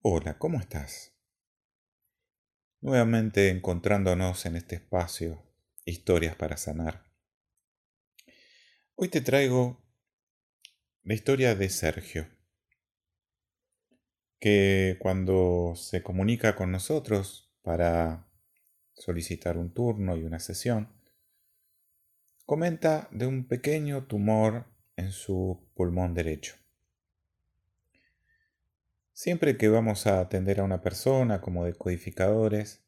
Hola, ¿cómo estás? Nuevamente encontrándonos en este espacio, historias para sanar. Hoy te traigo la historia de Sergio, que cuando se comunica con nosotros para solicitar un turno y una sesión, comenta de un pequeño tumor en su pulmón derecho. Siempre que vamos a atender a una persona como decodificadores,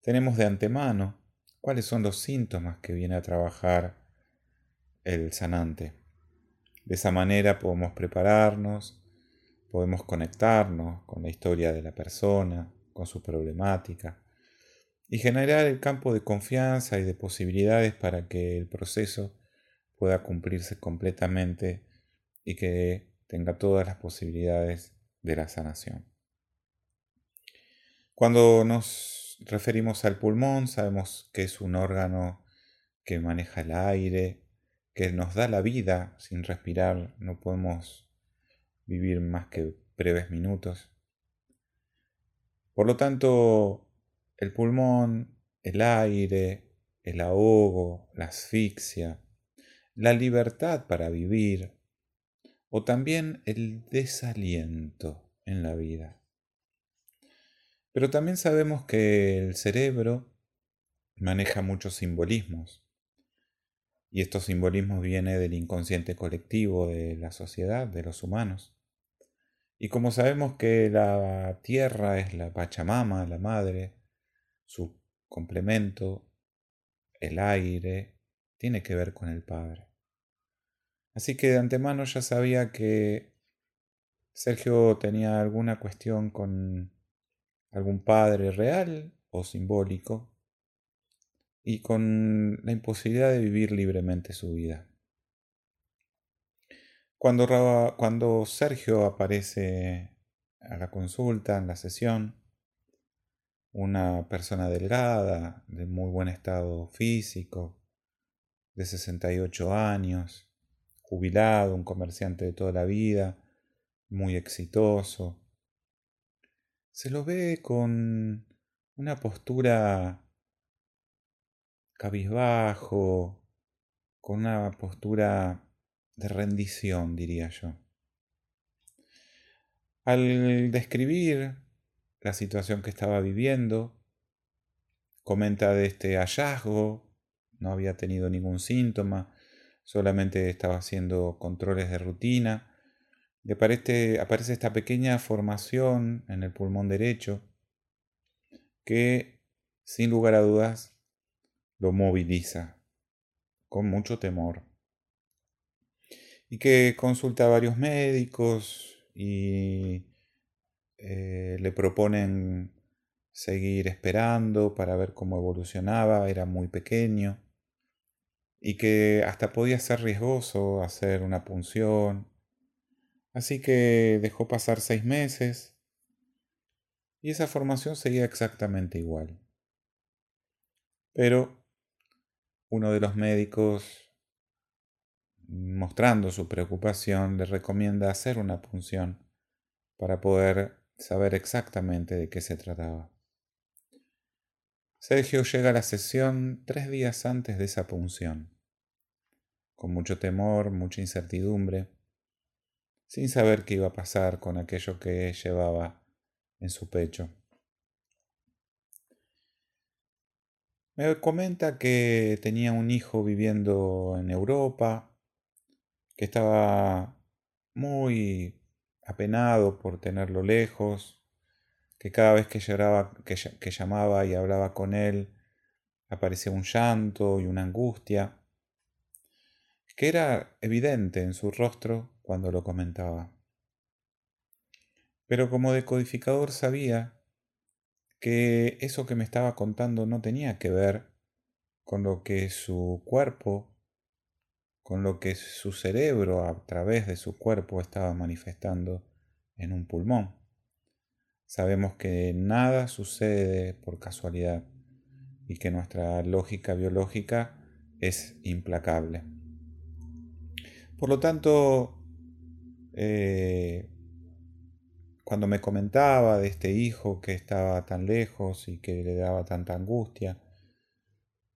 tenemos de antemano cuáles son los síntomas que viene a trabajar el sanante. De esa manera podemos prepararnos, podemos conectarnos con la historia de la persona, con su problemática, y generar el campo de confianza y de posibilidades para que el proceso pueda cumplirse completamente y que tenga todas las posibilidades de la sanación. Cuando nos referimos al pulmón, sabemos que es un órgano que maneja el aire, que nos da la vida. Sin respirar no podemos vivir más que breves minutos. Por lo tanto, el pulmón, el aire, el ahogo, la asfixia, la libertad para vivir, o también el desaliento en la vida. Pero también sabemos que el cerebro maneja muchos simbolismos. Y estos simbolismos vienen del inconsciente colectivo de la sociedad, de los humanos. Y como sabemos que la tierra es la Pachamama, la madre, su complemento, el aire, tiene que ver con el Padre. Así que de antemano ya sabía que Sergio tenía alguna cuestión con algún padre real o simbólico y con la imposibilidad de vivir libremente su vida. Cuando, cuando Sergio aparece a la consulta, en la sesión, una persona delgada, de muy buen estado físico, de 68 años, jubilado, un comerciante de toda la vida, muy exitoso. Se lo ve con una postura cabizbajo, con una postura de rendición, diría yo. Al describir la situación que estaba viviendo, comenta de este hallazgo, no había tenido ningún síntoma, solamente estaba haciendo controles de rutina. Y aparece, aparece esta pequeña formación en el pulmón derecho que, sin lugar a dudas, lo moviliza con mucho temor. Y que consulta a varios médicos y eh, le proponen seguir esperando para ver cómo evolucionaba, era muy pequeño y que hasta podía ser riesgoso hacer una punción. Así que dejó pasar seis meses y esa formación seguía exactamente igual. Pero uno de los médicos, mostrando su preocupación, le recomienda hacer una punción para poder saber exactamente de qué se trataba. Sergio llega a la sesión tres días antes de esa punción, con mucho temor, mucha incertidumbre, sin saber qué iba a pasar con aquello que llevaba en su pecho. Me comenta que tenía un hijo viviendo en Europa, que estaba muy apenado por tenerlo lejos, que cada vez que, lloraba, que, llamaba y hablaba con él, aparecía un llanto y una angustia, que era evidente en su rostro cuando lo comentaba. Pero como decodificador sabía que eso que me estaba contando no tenía que ver con lo que su cuerpo, con lo que su cerebro a través de su cuerpo estaba manifestando en un pulmón. Sabemos que nada sucede por casualidad y que nuestra lógica biológica es implacable. Por lo tanto, eh, cuando me comentaba de este hijo que estaba tan lejos y que le daba tanta angustia,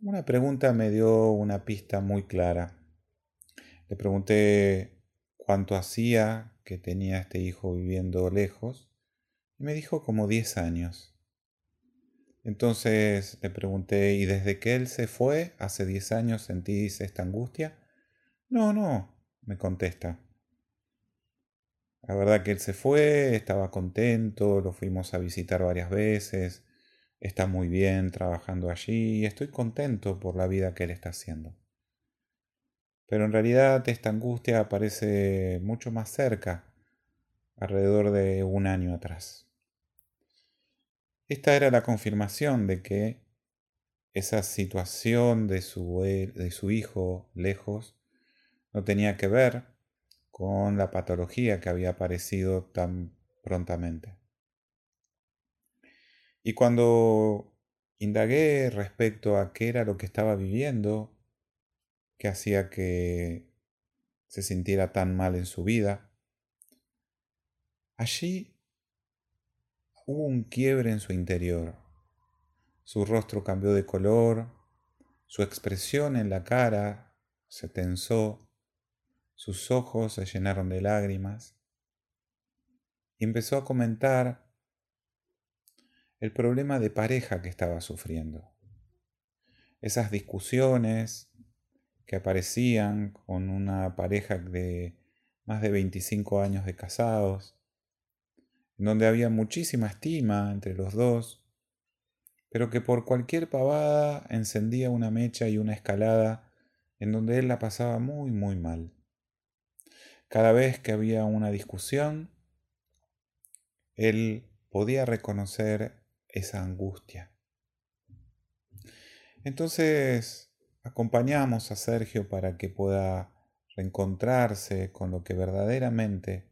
una pregunta me dio una pista muy clara. Le pregunté cuánto hacía que tenía este hijo viviendo lejos y me dijo como 10 años. Entonces le pregunté, ¿y desde que él se fue, hace 10 años sentís esta angustia? No, no, me contesta. La verdad que él se fue, estaba contento, lo fuimos a visitar varias veces, está muy bien trabajando allí y estoy contento por la vida que él está haciendo. Pero en realidad esta angustia aparece mucho más cerca, alrededor de un año atrás. Esta era la confirmación de que esa situación de su, de su hijo lejos no tenía que ver con la patología que había aparecido tan prontamente. Y cuando indagué respecto a qué era lo que estaba viviendo, que hacía que se sintiera tan mal en su vida, allí hubo un quiebre en su interior. Su rostro cambió de color, su expresión en la cara se tensó, sus ojos se llenaron de lágrimas y empezó a comentar el problema de pareja que estaba sufriendo. Esas discusiones que aparecían con una pareja de más de 25 años de casados, donde había muchísima estima entre los dos, pero que por cualquier pavada encendía una mecha y una escalada en donde él la pasaba muy, muy mal. Cada vez que había una discusión, él podía reconocer esa angustia. Entonces acompañamos a Sergio para que pueda reencontrarse con lo que verdaderamente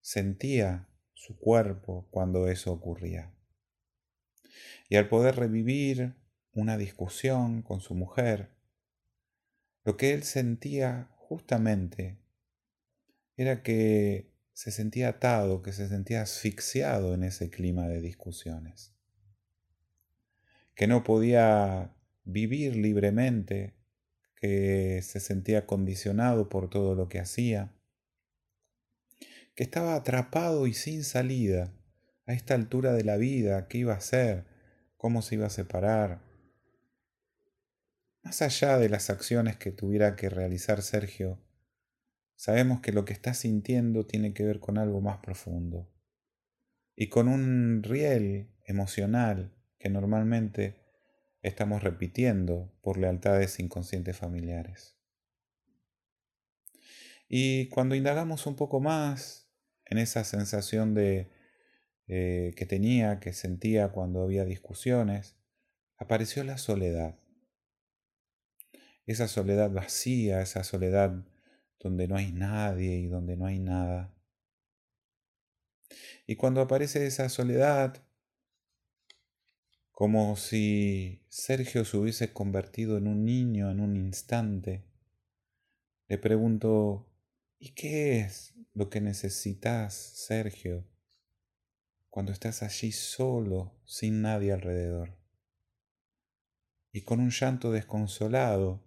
sentía su cuerpo cuando eso ocurría. Y al poder revivir una discusión con su mujer, lo que él sentía justamente era que se sentía atado, que se sentía asfixiado en ese clima de discusiones, que no podía vivir libremente, que se sentía condicionado por todo lo que hacía, que estaba atrapado y sin salida a esta altura de la vida, qué iba a hacer, cómo se iba a separar. Más allá de las acciones que tuviera que realizar Sergio, sabemos que lo que está sintiendo tiene que ver con algo más profundo y con un riel emocional que normalmente estamos repitiendo por lealtades inconscientes familiares. Y cuando indagamos un poco más en esa sensación de eh, que tenía, que sentía cuando había discusiones, apareció la soledad. Esa soledad vacía, esa soledad donde no hay nadie y donde no hay nada. Y cuando aparece esa soledad, como si Sergio se hubiese convertido en un niño en un instante, le pregunto, ¿y qué es lo que necesitas, Sergio, cuando estás allí solo, sin nadie alrededor? Y con un llanto desconsolado,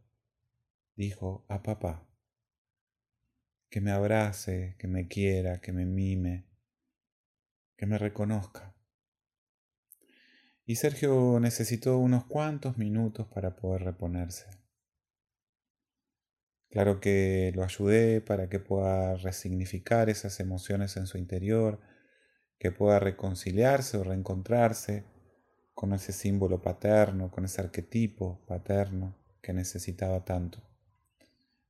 dijo a papá que me abrace, que me quiera, que me mime, que me reconozca. Y Sergio necesitó unos cuantos minutos para poder reponerse. Claro que lo ayudé para que pueda resignificar esas emociones en su interior, que pueda reconciliarse o reencontrarse con ese símbolo paterno, con ese arquetipo paterno que necesitaba tanto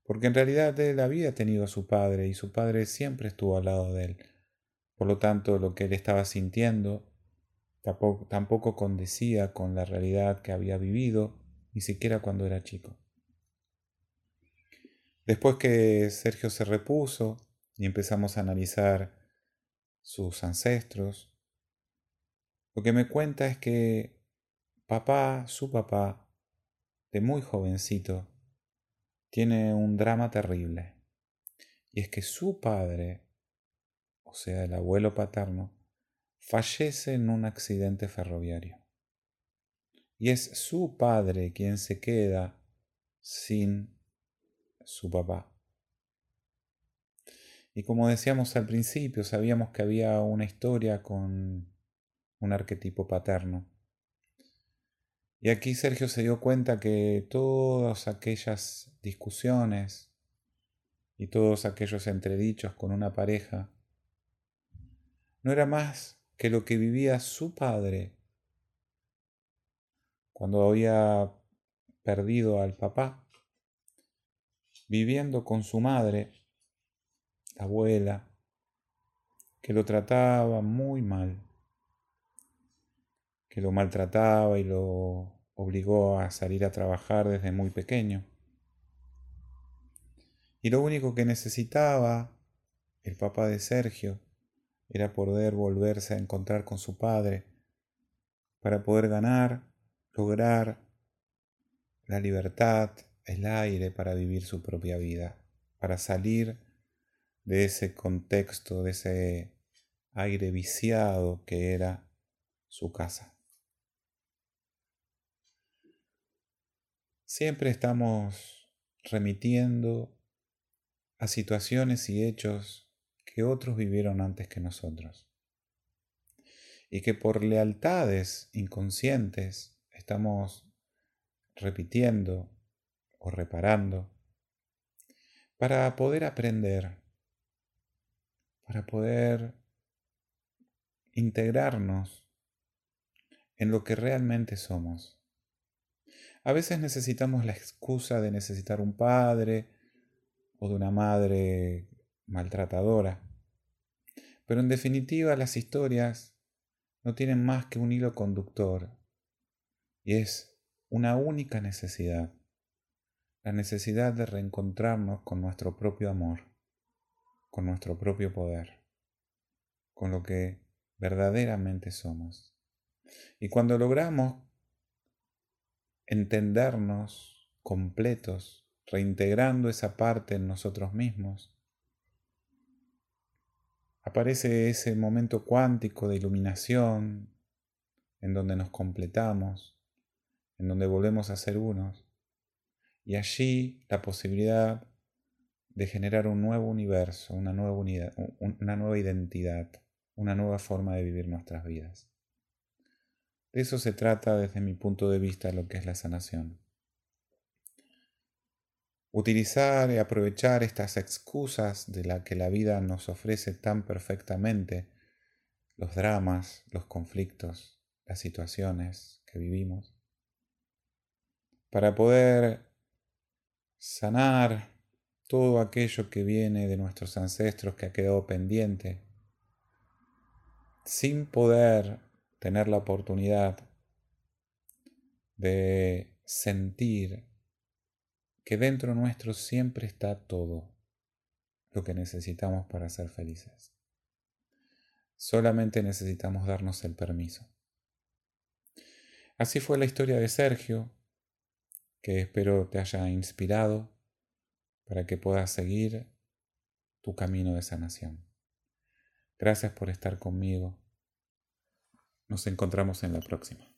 porque en realidad él había tenido a su padre y su padre siempre estuvo al lado de él. Por lo tanto, lo que él estaba sintiendo tampoco, tampoco condecía con la realidad que había vivido, ni siquiera cuando era chico. Después que Sergio se repuso y empezamos a analizar sus ancestros, lo que me cuenta es que papá, su papá, de muy jovencito, tiene un drama terrible. Y es que su padre, o sea, el abuelo paterno, fallece en un accidente ferroviario. Y es su padre quien se queda sin su papá. Y como decíamos al principio, sabíamos que había una historia con un arquetipo paterno. Y aquí Sergio se dio cuenta que todas aquellas discusiones y todos aquellos entredichos con una pareja no era más que lo que vivía su padre cuando había perdido al papá, viviendo con su madre, la abuela, que lo trataba muy mal, que lo maltrataba y lo obligó a salir a trabajar desde muy pequeño. Y lo único que necesitaba el papá de Sergio era poder volverse a encontrar con su padre para poder ganar, lograr la libertad, el aire para vivir su propia vida, para salir de ese contexto, de ese aire viciado que era su casa. Siempre estamos remitiendo a situaciones y hechos que otros vivieron antes que nosotros. Y que por lealtades inconscientes estamos repitiendo o reparando para poder aprender, para poder integrarnos en lo que realmente somos. A veces necesitamos la excusa de necesitar un padre o de una madre maltratadora. Pero en definitiva las historias no tienen más que un hilo conductor y es una única necesidad, la necesidad de reencontrarnos con nuestro propio amor, con nuestro propio poder, con lo que verdaderamente somos. Y cuando logramos entendernos completos, reintegrando esa parte en nosotros mismos, aparece ese momento cuántico de iluminación en donde nos completamos, en donde volvemos a ser unos, y allí la posibilidad de generar un nuevo universo, una nueva, unidad, una nueva identidad, una nueva forma de vivir nuestras vidas. De eso se trata desde mi punto de vista lo que es la sanación. Utilizar y aprovechar estas excusas de las que la vida nos ofrece tan perfectamente, los dramas, los conflictos, las situaciones que vivimos, para poder sanar todo aquello que viene de nuestros ancestros que ha quedado pendiente, sin poder tener la oportunidad de sentir que dentro nuestro siempre está todo lo que necesitamos para ser felices. Solamente necesitamos darnos el permiso. Así fue la historia de Sergio, que espero te haya inspirado para que puedas seguir tu camino de sanación. Gracias por estar conmigo. Nos encontramos en la próxima.